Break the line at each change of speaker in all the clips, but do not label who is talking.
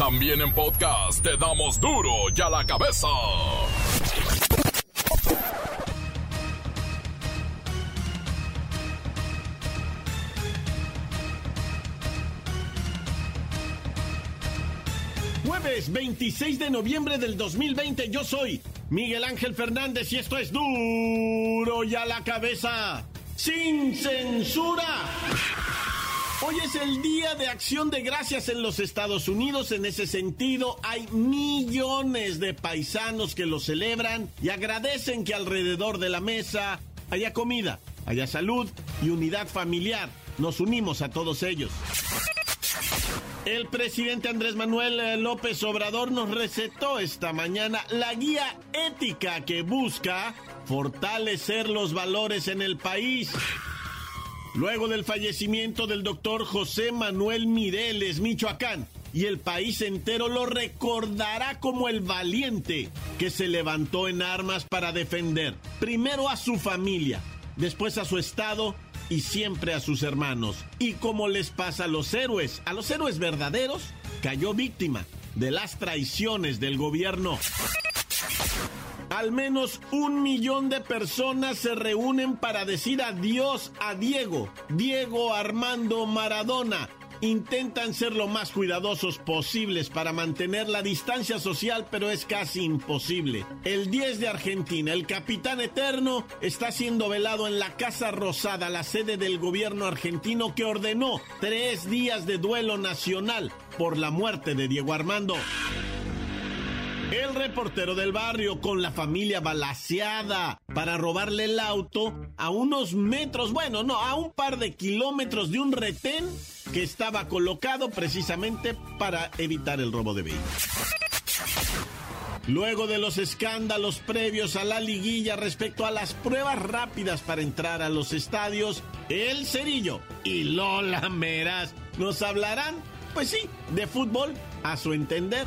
También en podcast te damos duro y a la cabeza.
Jueves 26 de noviembre del 2020, yo soy Miguel Ángel Fernández y esto es duro y a la cabeza, sin censura. Hoy es el Día de Acción de Gracias en los Estados Unidos. En ese sentido, hay millones de paisanos que lo celebran y agradecen que alrededor de la mesa haya comida, haya salud y unidad familiar. Nos unimos a todos ellos. El presidente Andrés Manuel López Obrador nos recetó esta mañana la guía ética que busca fortalecer los valores en el país. Luego del fallecimiento del doctor José Manuel Mireles, Michoacán, y el país entero lo recordará como el valiente que se levantó en armas para defender primero a su familia, después a su estado y siempre a sus hermanos. Y como les pasa a los héroes, a los héroes verdaderos, cayó víctima de las traiciones del gobierno. Al menos un millón de personas se reúnen para decir adiós a Diego, Diego Armando Maradona. Intentan ser lo más cuidadosos posibles para mantener la distancia social, pero es casi imposible. El 10 de Argentina, el capitán eterno, está siendo velado en la Casa Rosada, la sede del gobierno argentino que ordenó tres días de duelo nacional por la muerte de Diego Armando. El reportero del barrio con la familia balaseada para robarle el auto a unos metros, bueno, no, a un par de kilómetros de un retén que estaba colocado precisamente para evitar el robo de vehículos. Luego de los escándalos previos a la liguilla respecto a las pruebas rápidas para entrar a los estadios, El Cerillo y Lola Meras nos hablarán, pues sí, de fútbol a su entender.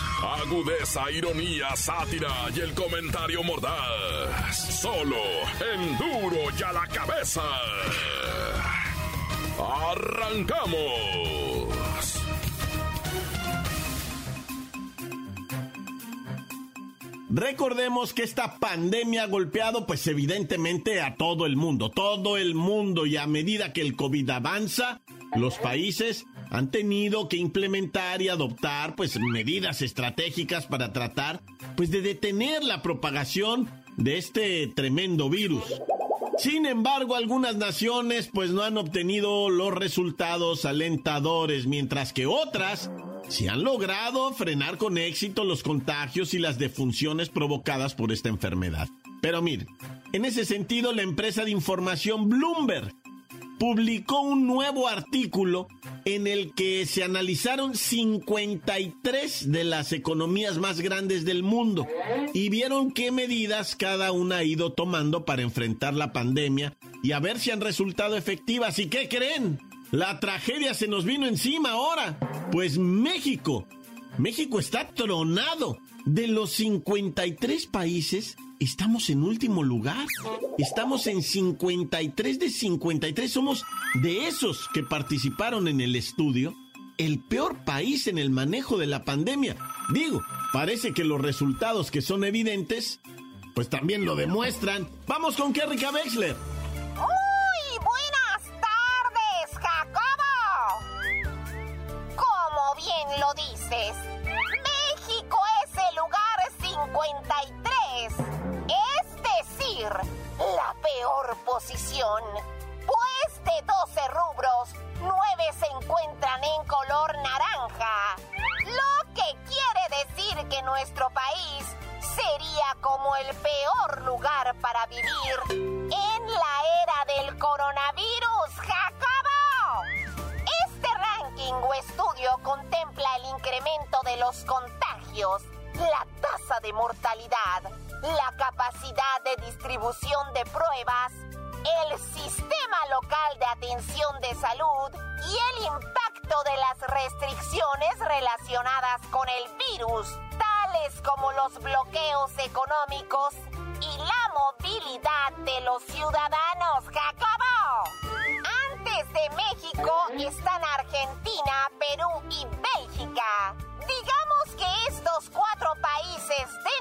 Agudeza, ironía, sátira y el comentario mordaz. Solo en duro y a la cabeza. ¡Arrancamos!
Recordemos que esta pandemia ha golpeado pues evidentemente a todo el mundo, todo el mundo y a medida que el COVID avanza, los países han tenido que implementar y adoptar pues medidas estratégicas para tratar pues de detener la propagación de este tremendo virus. Sin embargo, algunas naciones pues no han obtenido los resultados alentadores, mientras que otras se han logrado frenar con éxito los contagios y las defunciones provocadas por esta enfermedad. Pero miren, en ese sentido la empresa de información Bloomberg publicó un nuevo artículo en el que se analizaron 53 de las economías más grandes del mundo y vieron qué medidas cada una ha ido tomando para enfrentar la pandemia y a ver si han resultado efectivas. ¿Y qué creen? La tragedia se nos vino encima ahora. Pues México, México está tronado. De los 53 países, estamos en último lugar. Estamos en 53 de 53. Somos de esos que participaron en el estudio. El peor país en el manejo de la pandemia. Digo, parece que los resultados que son evidentes, pues también lo demuestran. Vamos con Kerrika Wexler.
Pues de 12 rubros, 9 se encuentran en color naranja. Lo que quiere decir que nuestro país sería como el peor lugar para vivir en la era del coronavirus, Jacobo. Este ranking o estudio contempla el incremento de los contagios, la tasa de mortalidad, la capacidad de distribución de pruebas, atención de salud y el impacto de las restricciones relacionadas con el virus, tales como los bloqueos económicos y la movilidad de los ciudadanos, Jacobo. Antes de México están Argentina, Perú y Bélgica. Digamos que estos cuatro países dentro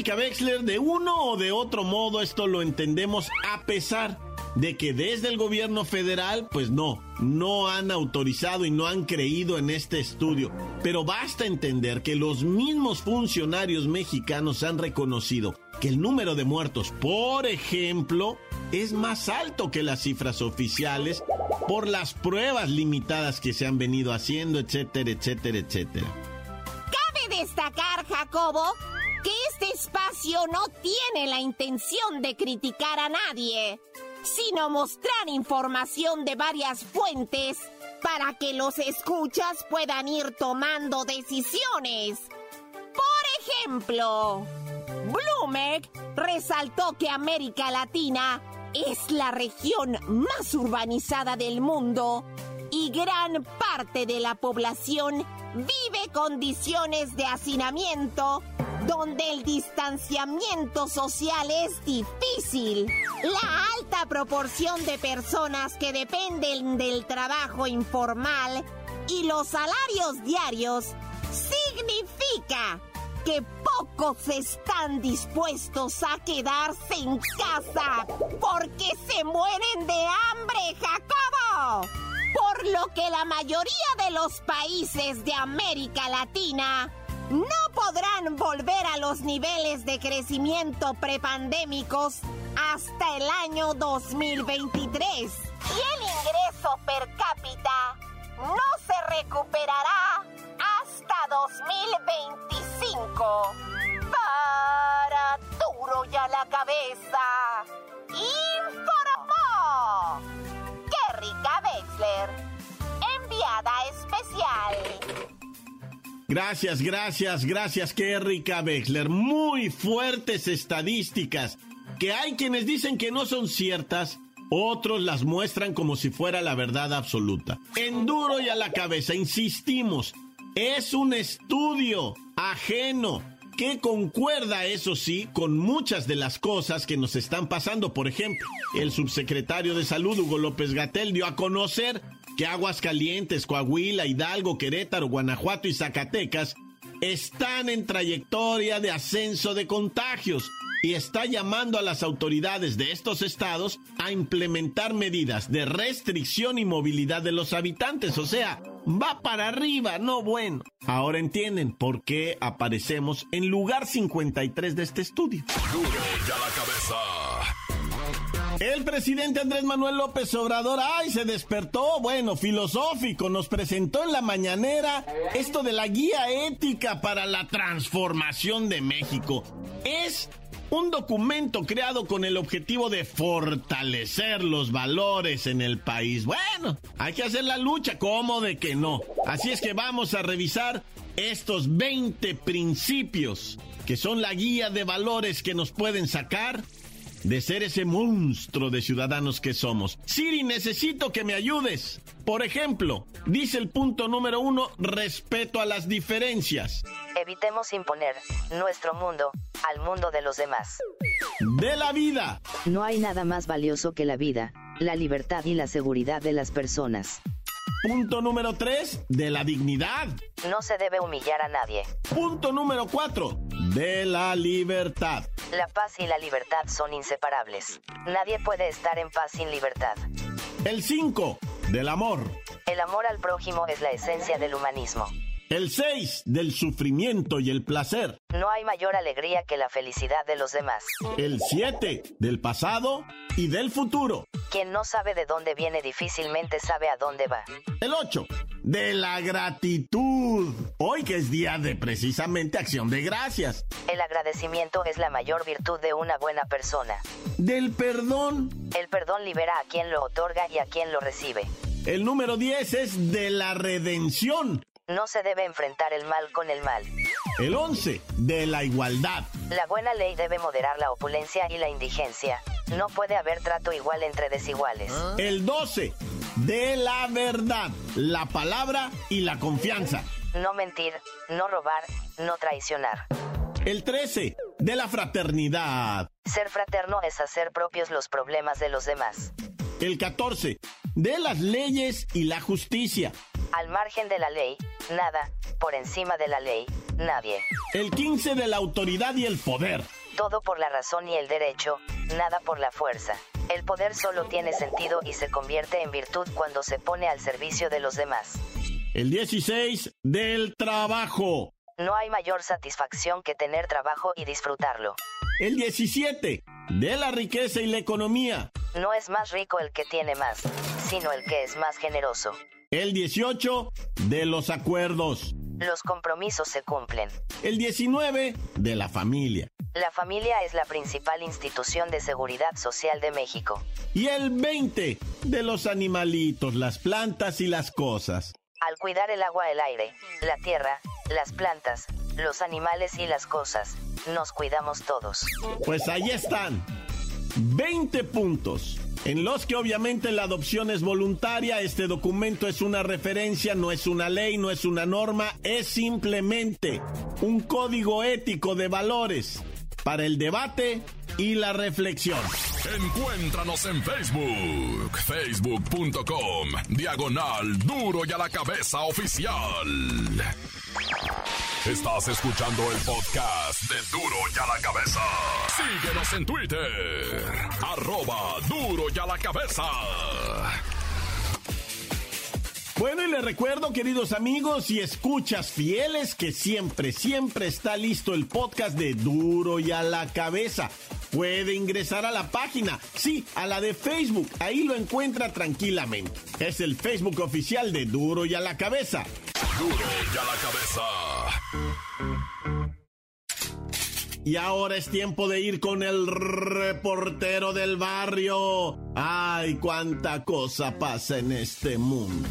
De uno o de otro modo esto lo entendemos a pesar de que desde el gobierno federal, pues no, no han autorizado y no han creído en este estudio. Pero basta entender que los mismos funcionarios mexicanos han reconocido que el número de muertos, por ejemplo, es más alto que las cifras oficiales por las pruebas limitadas que se han venido haciendo, etcétera, etcétera, etcétera.
Cabe destacar, Jacobo, que este espacio no tiene la intención de criticar a nadie, sino mostrar información de varias fuentes para que los escuchas puedan ir tomando decisiones. Por ejemplo, Bloomberg resaltó que América Latina es la región más urbanizada del mundo y gran parte de la población vive condiciones de hacinamiento donde el distanciamiento social es difícil. La alta proporción de personas que dependen del trabajo informal y los salarios diarios significa que pocos están dispuestos a quedarse en casa porque se mueren de hambre, Jacobo. Por lo que la mayoría de los países de América Latina no podrán volver a los niveles de crecimiento prepandémicos hasta el año 2023. Y el ingreso per cápita no se recuperará hasta 2025. Para duro ya la cabeza. Informó. Kerrika Wexler. Enviada especial.
Gracias, gracias, gracias, qué rica Bexler. Muy fuertes estadísticas, que hay quienes dicen que no son ciertas, otros las muestran como si fuera la verdad absoluta. En duro y a la cabeza, insistimos, es un estudio ajeno que concuerda, eso sí, con muchas de las cosas que nos están pasando. Por ejemplo, el subsecretario de Salud, Hugo López Gatel, dio a conocer que Aguascalientes, Coahuila, Hidalgo, Querétaro, Guanajuato y Zacatecas están en trayectoria de ascenso de contagios y está llamando a las autoridades de estos estados a implementar medidas de restricción y movilidad de los habitantes. O sea, va para arriba, no bueno. Ahora entienden por qué aparecemos en lugar 53 de este estudio.
Ya la cabeza.
El presidente Andrés Manuel López Obrador, ay, se despertó, bueno, filosófico, nos presentó en la mañanera esto de la guía ética para la transformación de México. Es un documento creado con el objetivo de fortalecer los valores en el país. Bueno, hay que hacer la lucha, ¿cómo de que no? Así es que vamos a revisar estos 20 principios que son la guía de valores que nos pueden sacar de ser ese monstruo de ciudadanos que somos. Siri, necesito que me ayudes. Por ejemplo, dice el punto número uno, respeto a las diferencias.
Evitemos imponer nuestro mundo al mundo de los demás.
De la vida.
No hay nada más valioso que la vida, la libertad y la seguridad de las personas.
Punto número tres, de la dignidad.
No se debe humillar a nadie.
Punto número cuatro, de la libertad.
La paz y la libertad son inseparables. Nadie puede estar en paz sin libertad.
El 5, del amor.
El amor al prójimo es la esencia del humanismo.
El 6, del sufrimiento y el placer.
No hay mayor alegría que la felicidad de los demás.
El 7, del pasado y del futuro.
Quien no sabe de dónde viene difícilmente sabe a dónde va.
El 8, de la gratitud. Hoy que es día de precisamente acción de gracias.
El agradecimiento es la mayor virtud de una buena persona.
Del perdón.
El perdón libera a quien lo otorga y a quien lo recibe.
El número 10 es de la redención.
No se debe enfrentar el mal con el mal.
El 11 de la igualdad.
La buena ley debe moderar la opulencia y la indigencia. No puede haber trato igual entre desiguales.
El 12 de la verdad, la palabra y la confianza.
No mentir, no robar, no traicionar.
El 13 de la fraternidad.
Ser fraterno es hacer propios los problemas de los demás.
El 14 de las leyes y la justicia.
Al margen de la ley, nada, por encima de la ley, nadie.
El 15 de la autoridad y el poder.
Todo por la razón y el derecho, nada por la fuerza. El poder solo tiene sentido y se convierte en virtud cuando se pone al servicio de los demás.
El 16 del trabajo.
No hay mayor satisfacción que tener trabajo y disfrutarlo.
El 17 de la riqueza y la economía.
No es más rico el que tiene más, sino el que es más generoso.
El 18 de los acuerdos.
Los compromisos se cumplen.
El 19 de la familia.
La familia es la principal institución de seguridad social de México.
Y el 20 de los animalitos, las plantas y las cosas.
Al cuidar el agua, el aire, la tierra, las plantas, los animales y las cosas, nos cuidamos todos.
Pues ahí están. 20 puntos. En los que obviamente la adopción es voluntaria, este documento es una referencia, no es una ley, no es una norma, es simplemente un código ético de valores para el debate y la reflexión.
Encuéntranos en Facebook, facebook.com, diagonal duro y a la cabeza oficial. Estás escuchando el podcast de Duro y a la cabeza. Síguenos en Twitter, arroba duro y a la cabeza.
Bueno, y les recuerdo, queridos amigos y escuchas fieles, que siempre, siempre está listo el podcast de Duro y a la cabeza. Puede ingresar a la página, sí, a la de Facebook, ahí lo encuentra tranquilamente. Es el Facebook oficial de Duro y a la cabeza.
Duro y a la cabeza.
Y ahora es tiempo de ir con el reportero del barrio. Ay, cuánta cosa pasa en este mundo.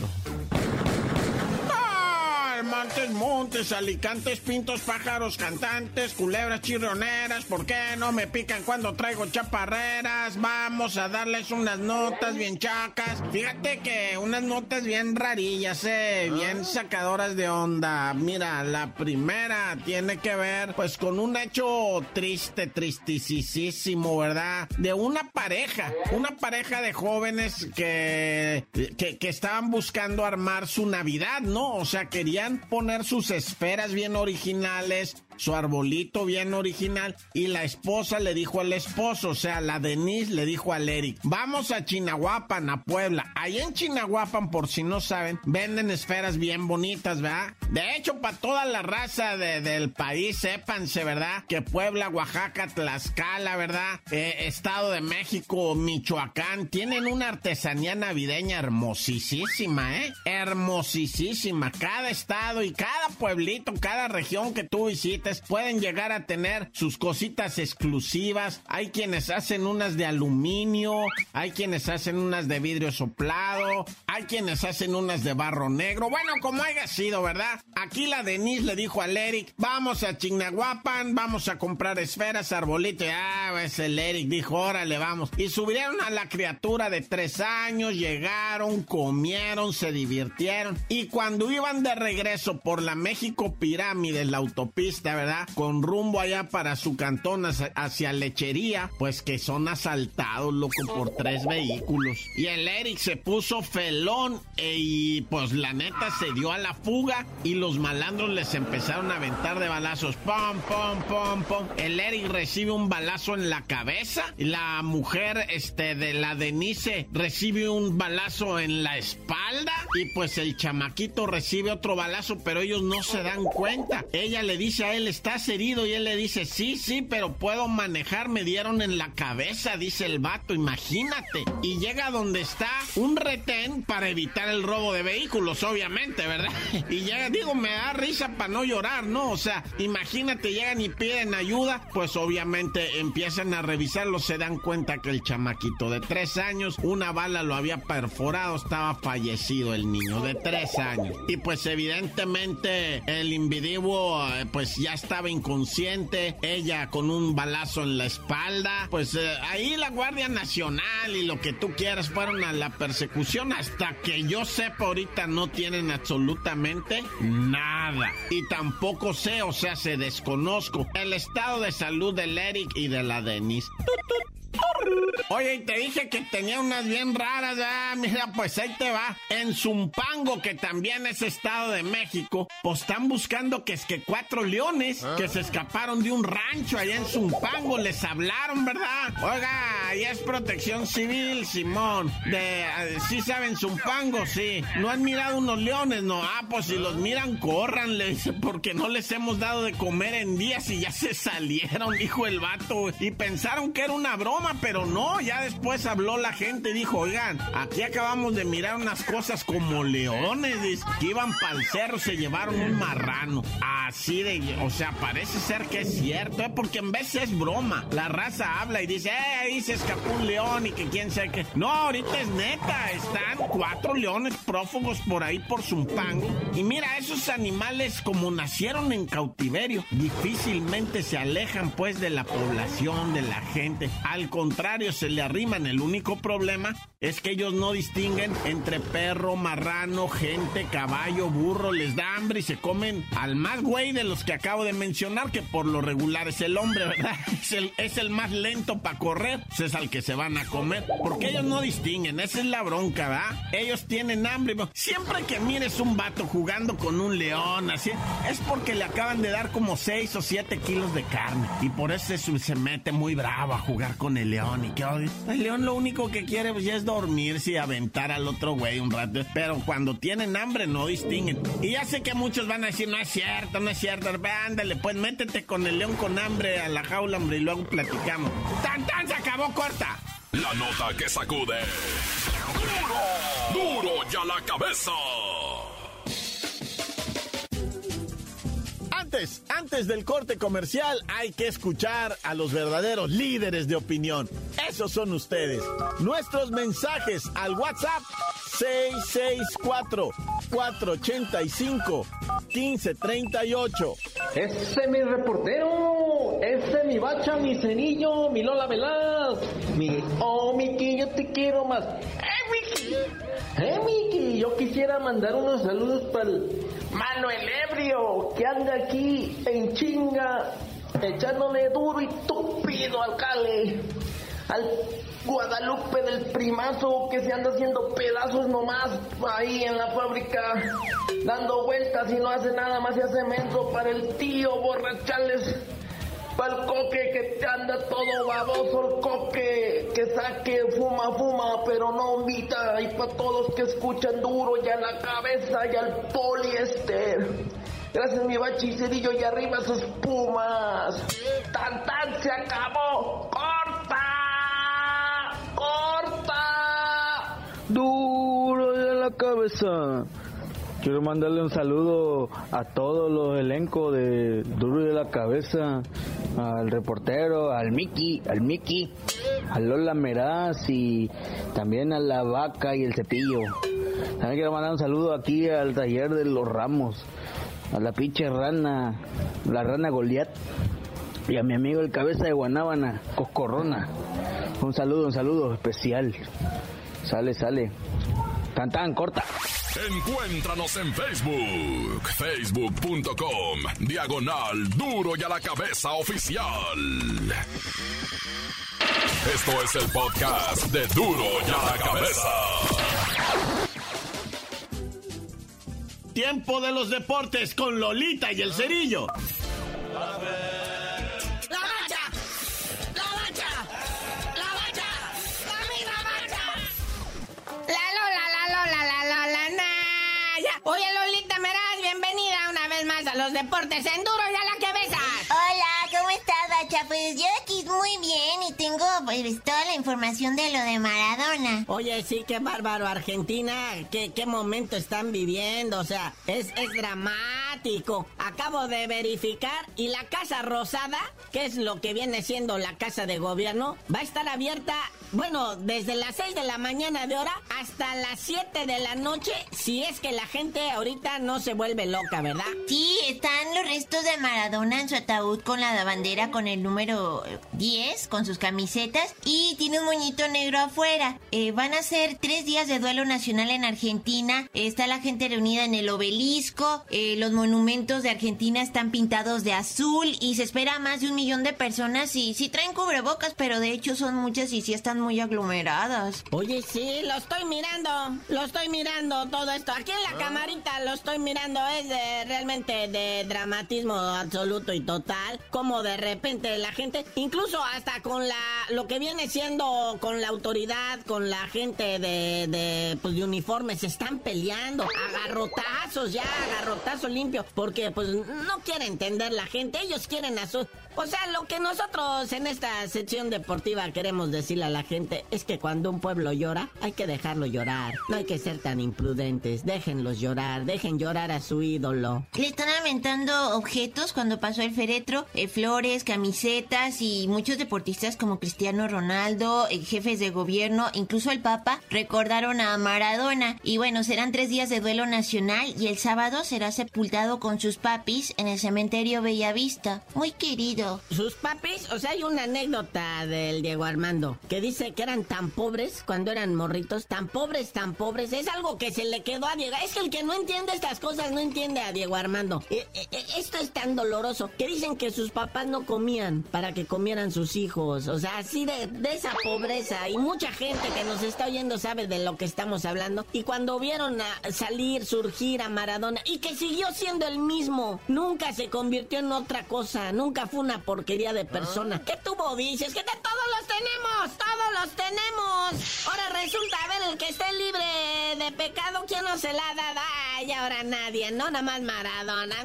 Montes, montes, alicantes, pintos, pájaros, cantantes, culebras chirrioneras, ¿por qué no me pican cuando traigo chaparreras? Vamos a darles unas notas bien chacas. Fíjate que unas notas bien rarillas, eh, bien sacadoras de onda. Mira, la primera tiene que ver, pues, con un hecho triste, tristisísimo, ¿verdad? De una pareja, una pareja de jóvenes que, que, que estaban buscando armar su Navidad, ¿no? O sea, querían poner sus esferas bien originales, su arbolito bien original y la esposa le dijo al esposo, o sea, la Denise le dijo al Eric, vamos a Chinahuapan, a Puebla. Ahí en Chinahuapan, por si no saben, venden esferas bien bonitas, ¿verdad? De hecho, para toda la raza del país, sépanse, ¿verdad? Que Puebla, Oaxaca, Tlaxcala, ¿verdad? Eh, Estado de México, Michoacán, tienen una artesanía navideña hermosísima, ¿eh? Hermosísima. Cada estado y cada pueblito, cada región que tú visites, pueden llegar a tener sus cositas exclusivas. Hay quienes hacen unas de aluminio, hay quienes hacen unas de vidrio soplado, hay quienes hacen unas de barro negro. Bueno, como haya sido, ¿verdad? Aquí la Denise le dijo al Eric, vamos a Chignahuapan, vamos a comprar esferas, arbolito. Y ah, pues el Eric dijo, órale, vamos. Y subieron a la criatura de tres años, llegaron, comieron, se divirtieron. Y cuando iban de regreso por la México Pirámide, la autopista, Con rumbo allá para su cantón hacia, Lechería, pues que son asaltados, loco, por tres vehículos. Y el Eric se puso felón e, y pues la neta se dio a la fuga y los malandros les empezaron a aventar de balazos. Pom, pom, pom, pom. El Eric recibe un balazo en la cabeza. La mujer, este, de la Denise recibe un balazo en la espalda. Y pues el chamaquito recibe otro balazo, pero ellos no se dan cuenta. Ella le dice a él, ¿estás herido? Y él le dice, sí, sí, pero puedo manejar, me dieron en la cabeza, dice el vato, imagínate. Y llega donde está un retén para evitar el robo de vehículos, obviamente, ¿verdad? Y ya digo, me da risa para no llorar, ¿no? O sea, imagínate, llegan y piden ayuda, pues obviamente empiezan a revisarlo, se dan cuenta que el chamaquito de tres años, una bala lo había perforado, estaba fallecido el niño de tres años. Y pues evidentemente el individuo eh, pues ya estaba inconsciente, ella con un balazo en la espalda, pues eh, ahí la Guardia Nacional y lo que tú quieras fueron a la persecución hasta que yo sepa ahorita no tienen absolutamente nada. Y tampoco sé, o sea, se desconozco el estado de salud del Eric y de la Denise. Oye, y te dije que tenía unas bien raras, ah, mira, pues ahí te va. En Zumpango, que también es Estado de México, pues están buscando que es que cuatro leones que se escaparon de un rancho allá en Zumpango, les hablaron, ¿verdad? Oiga, ahí es protección civil, Simón. De, uh, ¿sí saben Zumpango? Sí. ¿No han mirado unos leones? No. Ah, pues si los miran, córranle, porque no les hemos dado de comer en días y ya se salieron, dijo el vato. Y pensaron que era una broma, pero no, ya después habló la gente dijo, oigan, aquí acabamos de mirar unas cosas como leones, que iban para el cerro, se llevaron un marrano. Así de, o sea, parece ser que es cierto, ¿eh? porque en vez es broma. La raza habla y dice, eh, ahí se escapó un león y que quién sabe qué. No, ahorita es neta, están cuatro leones prófugos por ahí por Zumpango. Y mira, esos animales como nacieron en cautiverio, difícilmente se alejan pues de la población, de la gente. Al contrario, se le arriman. El único problema es que ellos no distinguen entre perro, marrano, gente, caballo, burro. Les da hambre y se comen al más güey de los que acabo de mencionar, que por lo regular es el hombre, ¿verdad? Es el, más lento para correr, es al que se van a comer. Porque ellos no distinguen, esa es la bronca, ¿verdad? Ellos tienen hambre. Siempre que mires un vato jugando con un león, así, es porque le acaban de dar como 6 o 7 kilos de carne. Y por eso se, se mete muy bravo a jugar con el león. Y que el león lo único que quiere pues, ya es dormirse y aventar al otro güey un rato. Pero cuando tienen hambre no distinguen. Y ya sé que muchos van a decir, no es cierto, no es cierto. Ándale, pues métete con el león con hambre a la jaula, hombre, y luego platicamos. ¡Tan, tan! Se acabó corta.
La nota que sacude. ¡Duro! ¡Duro ya la cabeza!
Antes, del corte comercial hay que escuchar a los verdaderos líderes de opinión. Esos son ustedes. Nuestros mensajes al WhatsApp 664-485-1538.
Ese es mi reportero, ese es mi bacha, mi cenillo, mi Lola Velaz, mi oh Miki, yo te quiero más. ¡Eh, Miki! ¡Eh, Miki! Yo quisiera mandar unos saludos para el Manuel Ebrio, que anda aquí en chinga, echándole duro y tupido al cale. Al Guadalupe del primazo que se anda haciendo pedazos nomás ahí en la fábrica, dando vueltas y no hace nada más y hace menso para el tío borrachales, para el coque que te anda todo baboso, el coque que saque, fuma, fuma, pero no invita, y para todos que escuchan duro y a la cabeza y al poliéster. Gracias mi bachi cedillo y arriba sus pumas. Tan tan se acabó. ¡Corta! corta, duro de la cabeza. Quiero mandarle un saludo a todos los elencos de Duro de la Cabeza, al reportero, al Mickey, al Mickey, a Lola Meraz y también a la vaca y el cepillo. También quiero mandar un saludo aquí al taller de los ramos, a la pinche rana, la rana Goliat y a mi amigo el cabeza de Guanábana, Coscorrona. Un saludo, un saludo especial. Sale, sale. Tan tan, corta.
Encuéntranos en Facebook, facebook.com, diagonal duro y a la cabeza oficial. Esto es el podcast de duro y a la cabeza.
Tiempo de los deportes con Lolita y el Cerillo.
Deportes en duro y a la cabeza.
Hola, ¿cómo estás, bacha, pues yo aquí pues, toda la información de lo de Maradona.
Oye, sí, qué bárbaro, Argentina, qué, qué momento están viviendo, o sea, es, es dramático. Acabo de verificar y la Casa Rosada, que es lo que viene siendo la Casa de Gobierno, va a estar abierta, bueno, desde las 6 de la mañana de hora hasta las 7 de la noche, si es que la gente ahorita no se vuelve loca, ¿verdad?
Sí, están los restos de Maradona en su ataúd con la bandera con el número 10, con sus camisetas, y tiene un moñito negro afuera. Eh, van a ser tres días de duelo nacional en Argentina. Está la gente reunida en el obelisco. Eh, los monumentos de Argentina están pintados de azul y se espera más de un millón de personas. Y sí traen cubrebocas, pero de hecho son muchas y sí están muy aglomeradas.
Oye, sí, lo estoy mirando. Lo estoy mirando todo esto. Aquí en la camarita lo estoy mirando. Es de, realmente de dramatismo absoluto y total. Como de repente la gente, incluso hasta con la lo que viene siendo con la autoridad, con la gente de, de, pues, de uniforme, se están peleando. Agarrotazos ya, agarrotazo limpio. Porque pues no quiere entender la gente. Ellos quieren a su o sea, lo que nosotros en esta sección deportiva queremos decirle a la gente es que cuando un pueblo llora, hay que dejarlo llorar. No hay que ser tan imprudentes. Déjenlos llorar, dejen llorar a su ídolo.
Le están aventando objetos cuando pasó el féretro, eh, flores, camisetas y muchos deportistas como Cristiano Ronaldo, eh, jefes de gobierno, incluso el Papa, recordaron a Maradona. Y bueno, serán tres días de duelo nacional y el sábado será sepultado con sus papis en el cementerio Bellavista. Muy querido.
Sus papis, o sea, hay una anécdota del Diego Armando que dice que eran tan pobres cuando eran morritos, tan pobres, tan pobres. Es algo que se le quedó a Diego. Es que el que no entiende estas cosas no entiende a Diego Armando. E, e, e, esto es tan doloroso que dicen que sus papás no comían para que comieran sus hijos. O sea, así de, de esa pobreza. Y mucha gente que nos está oyendo sabe de lo que estamos hablando. Y cuando vieron a salir, surgir a Maradona y que siguió siendo el mismo, nunca se convirtió en otra cosa, nunca fue una porquería de persona. ¿Qué tuvo dices? Que todos los tenemos, todos los tenemos. Ahora resulta, a ver, el que esté libre de pecado, ¿quién no se la da? Ay, ahora nadie, no nada más Maradona.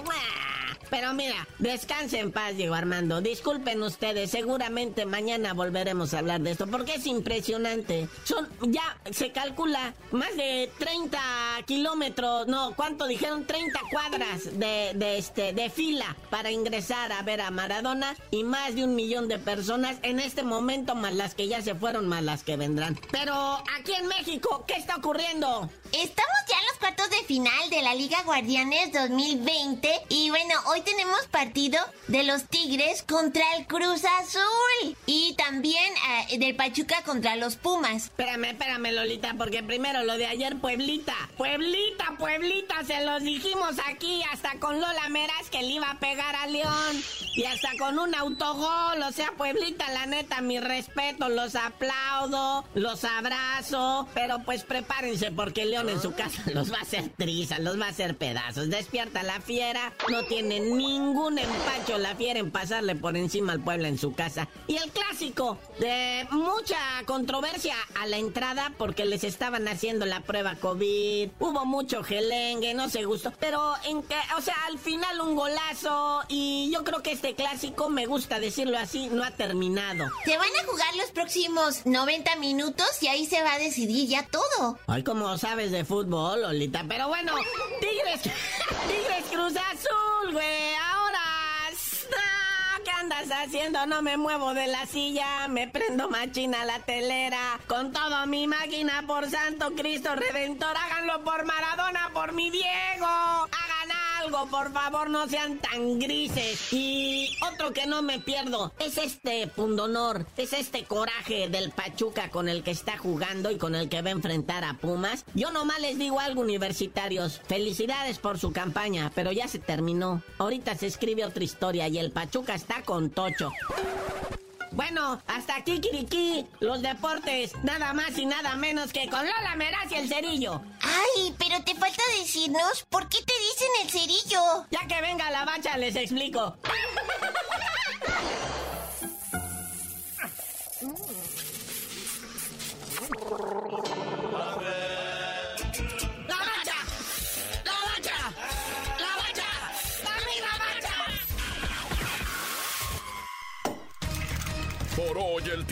Pero mira, descanse en paz, Diego Armando. Disculpen ustedes, seguramente mañana volveremos a hablar de esto, porque es impresionante. Son, ya se calcula, más de 30 kilómetros, no, ¿cuánto dijeron? 30 cuadras de, este, de fila para ingresar a ver a Maradona y más de un millón de personas en este momento, más las que ya se fueron, más las que vendrán. Pero aquí en México, ¿qué está ocurriendo?
Estamos ya en los cuartos de final de la Liga Guardianes 2020 y bueno, hoy tenemos partido de los Tigres contra el Cruz Azul y también eh, del Pachuca contra los Pumas.
Espérame, espérame Lolita, porque primero lo de ayer Pueblita. Pueblita, Pueblita, se los dijimos aquí hasta con Lola Meras que le iba a pegar a León y hasta con un autogol, o sea, Pueblita, la neta, mi respeto, los aplaudo, los abrazo, pero pues prepárense porque León en su casa los va a hacer trizas, los va a hacer pedazos. Despierta la fiera, no tiene ningún empacho la fiera en pasarle por encima al pueblo en su casa. Y el clásico, de mucha controversia a la entrada porque les estaban haciendo la prueba COVID, hubo mucho gelengue, no se gustó, pero en que, o sea, al final un golazo y yo creo que este clásico, me gusta decirlo así, no ha terminado.
Se van a jugar los próximos 90 minutos y ahí se va a decidir ya todo.
Ay, como sabes de fútbol, Lolita. Pero bueno, Tigres, Tigres Cruz Azul, güey. Ahora, ¿qué andas haciendo? No me muevo de la silla, me prendo machina la telera. Con todo mi máquina, por Santo Cristo Redentor, háganlo por Maradona, por mi Diego. Hagan algo, por favor, no sean tan grises. Y otro que no me pierdo es este pundonor, es este coraje del Pachuca con el que está jugando y con el que va a enfrentar a Pumas. Yo nomás les digo algo, universitarios. Felicidades por su campaña, pero ya se terminó. Ahorita se escribe otra historia y el Pachuca está con Tocho. Bueno, hasta aquí, Kiriki. Los deportes, nada más y nada menos que con Lola Meraz y el cerillo.
Ay, pero te falta decirnos por qué te dicen el cerillo.
Ya que venga la bacha, les explico.